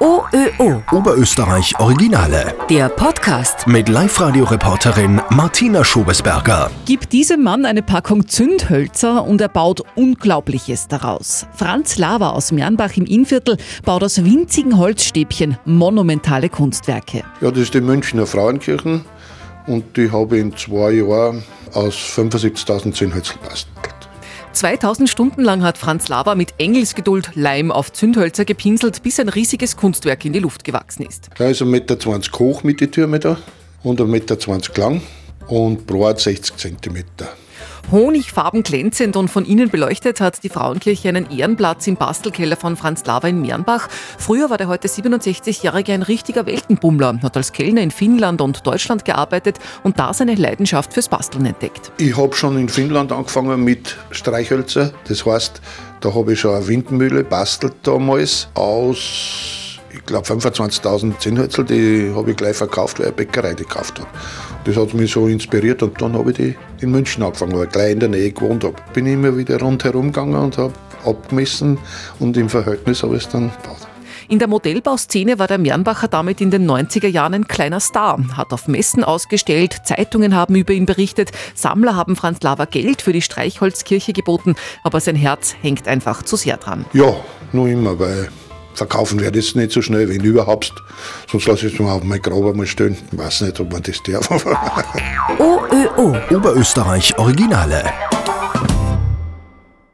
OÖO. Oberösterreich Originale. Der Podcast. Mit Live-Radio-Reporterin Martina Schobesberger. Gib diesem Mann eine Packung Zündhölzer und er baut Unglaubliches daraus. Franz Lava aus Mernbach im Innviertel baut aus winzigen Holzstäbchen monumentale Kunstwerke. Ja, das ist die Münchner Frauenkirchen und die habe ich in zwei Jahren aus 75.000 Zündhölzer gebastelt. 2000 Stunden lang hat Franz Lava mit Engelsgeduld Leim auf Zündhölzer gepinselt, bis ein riesiges Kunstwerk in die Luft gewachsen ist. Da ist 1,20 Meter hoch mit die Türme da und 1,20 Meter lang und breit 60 Zentimeter. Honigfarben glänzend und von innen beleuchtet hat die Frauenkirche einen Ehrenplatz im Bastelkeller von Franz Lava in Mernbach. Früher war der heute 67-Jährige ein richtiger Weltenbummler, hat als Kellner in Finnland und Deutschland gearbeitet und da seine Leidenschaft fürs Basteln entdeckt. Ich habe schon in Finnland angefangen mit Streichhölzer. Das heißt, da habe ich schon eine Windmühle bastelt damals aus ich glaube 25.000 Zinnhölzel, die habe ich gleich verkauft, weil ich eine Bäckerei gekauft habe. Das hat mich so inspiriert und dann habe ich die in München angefangen, weil ich gleich in der Nähe gewohnt habe. Bin ich immer wieder rundherum gegangen und habe abgemessen und im Verhältnis habe ich es dann gebaut. In der Modellbauszene war der Mernbacher damit in den 90er Jahren ein kleiner Star, hat auf Messen ausgestellt, Zeitungen haben über ihn berichtet, Sammler haben Franz Lava Geld für die Streichholzkirche geboten, aber sein Herz hängt einfach zu sehr dran. Ja, nur immer, weil verkaufen werde es nicht so schnell, wenn überhaupt. Sonst lasse ich es mal auf mein Grab einmal stehen. Ich weiß nicht, ob man das darf. OÖO. Oberösterreich Originale.